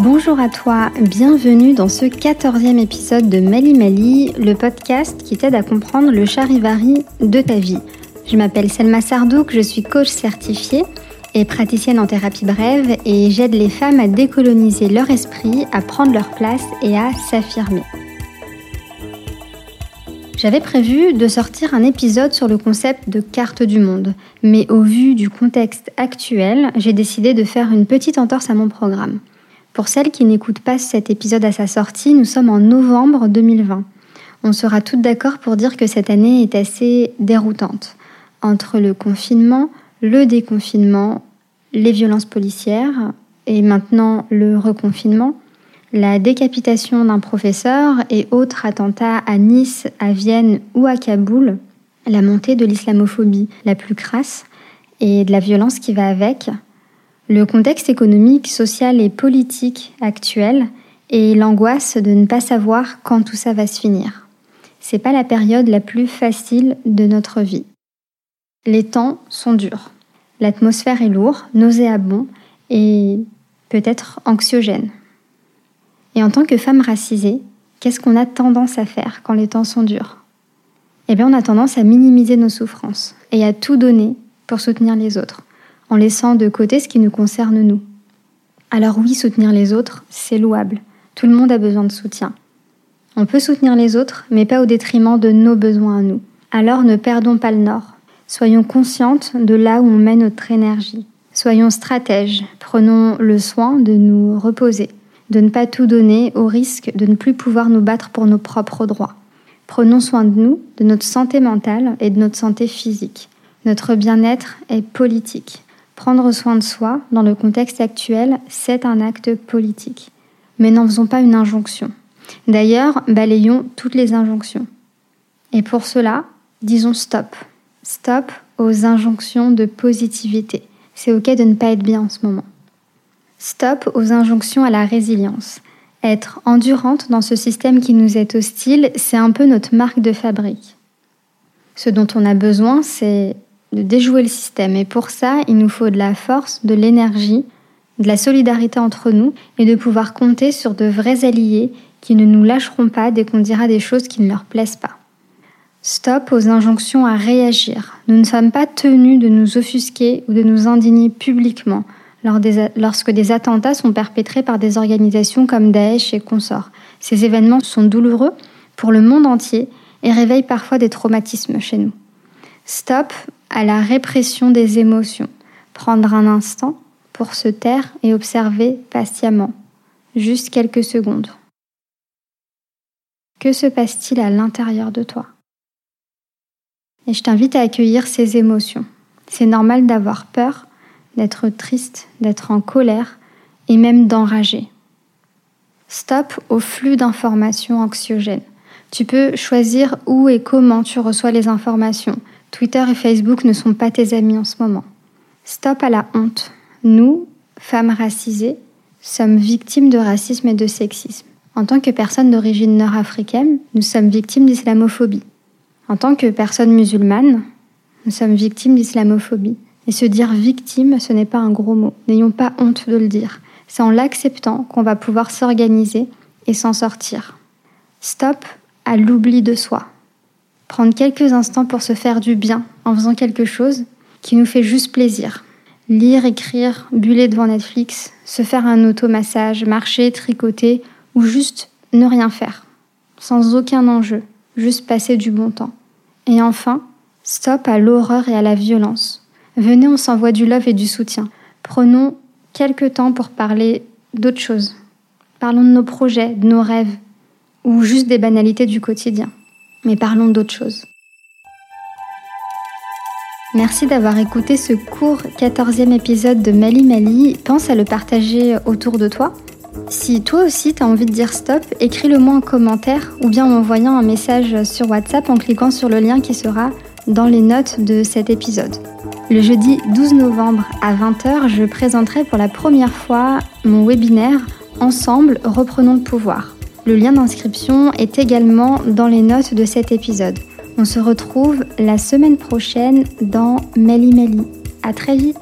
Bonjour à toi, bienvenue dans ce quatorzième épisode de Mali Mali, le podcast qui t'aide à comprendre le charivari de ta vie. Je m'appelle Selma Sardouk, je suis coach certifiée et praticienne en thérapie brève et j'aide les femmes à décoloniser leur esprit, à prendre leur place et à s'affirmer. J'avais prévu de sortir un épisode sur le concept de carte du monde, mais au vu du contexte actuel, j'ai décidé de faire une petite entorse à mon programme. Pour celles qui n'écoutent pas cet épisode à sa sortie, nous sommes en novembre 2020. On sera toutes d'accord pour dire que cette année est assez déroutante. Entre le confinement, le déconfinement, les violences policières et maintenant le reconfinement, la décapitation d'un professeur et autres attentats à Nice, à Vienne ou à Kaboul, la montée de l'islamophobie la plus crasse et de la violence qui va avec, le contexte économique, social et politique actuel et l'angoisse de ne pas savoir quand tout ça va se finir. C'est pas la période la plus facile de notre vie. Les temps sont durs. L'atmosphère est lourde, nauséabond et peut-être anxiogène. Et en tant que femme racisée, qu'est-ce qu'on a tendance à faire quand les temps sont durs? Eh bien, on a tendance à minimiser nos souffrances et à tout donner pour soutenir les autres en laissant de côté ce qui nous concerne nous. Alors oui, soutenir les autres, c'est louable. Tout le monde a besoin de soutien. On peut soutenir les autres, mais pas au détriment de nos besoins à nous. Alors ne perdons pas le nord. Soyons conscientes de là où on met notre énergie. Soyons stratèges. Prenons le soin de nous reposer, de ne pas tout donner au risque de ne plus pouvoir nous battre pour nos propres droits. Prenons soin de nous, de notre santé mentale et de notre santé physique. Notre bien-être est politique. Prendre soin de soi, dans le contexte actuel, c'est un acte politique. Mais n'en faisons pas une injonction. D'ailleurs, balayons toutes les injonctions. Et pour cela, disons stop. Stop aux injonctions de positivité. C'est ok de ne pas être bien en ce moment. Stop aux injonctions à la résilience. Être endurante dans ce système qui nous est hostile, c'est un peu notre marque de fabrique. Ce dont on a besoin, c'est de déjouer le système. Et pour ça, il nous faut de la force, de l'énergie, de la solidarité entre nous et de pouvoir compter sur de vrais alliés qui ne nous lâcheront pas dès qu'on dira des choses qui ne leur plaisent pas. Stop aux injonctions à réagir. Nous ne sommes pas tenus de nous offusquer ou de nous indigner publiquement lorsque des attentats sont perpétrés par des organisations comme Daesh et consorts. Ces événements sont douloureux pour le monde entier et réveillent parfois des traumatismes chez nous. Stop à la répression des émotions. Prendre un instant pour se taire et observer patiemment, juste quelques secondes. Que se passe-t-il à l'intérieur de toi? Et je t'invite à accueillir ces émotions. C'est normal d'avoir peur, d'être triste, d'être en colère et même d'enrager. Stop au flux d'informations anxiogènes. Tu peux choisir où et comment tu reçois les informations. Twitter et Facebook ne sont pas tes amis en ce moment. Stop à la honte. Nous, femmes racisées, sommes victimes de racisme et de sexisme. En tant que personnes d'origine nord-africaine, nous sommes victimes d'islamophobie. En tant que personnes musulmanes, nous sommes victimes d'islamophobie. Et se dire victime, ce n'est pas un gros mot. N'ayons pas honte de le dire. C'est en l'acceptant qu'on va pouvoir s'organiser et s'en sortir. Stop à l'oubli de soi prendre quelques instants pour se faire du bien en faisant quelque chose qui nous fait juste plaisir. Lire, écrire, buller devant Netflix, se faire un automassage, marcher, tricoter ou juste ne rien faire, sans aucun enjeu, juste passer du bon temps. Et enfin, stop à l'horreur et à la violence. Venez, on s'envoie du love et du soutien. Prenons quelques temps pour parler d'autres choses. Parlons de nos projets, de nos rêves, ou juste des banalités du quotidien. Mais parlons d'autre chose. Merci d'avoir écouté ce court 14e épisode de Mali Mali. Pense à le partager autour de toi. Si toi aussi tu as envie de dire stop, écris-le moi en commentaire ou bien en envoyant un message sur WhatsApp en cliquant sur le lien qui sera dans les notes de cet épisode. Le jeudi 12 novembre à 20h, je présenterai pour la première fois mon webinaire Ensemble, reprenons le pouvoir. Le lien d'inscription est également dans les notes de cet épisode. On se retrouve la semaine prochaine dans Meli Meli. À très vite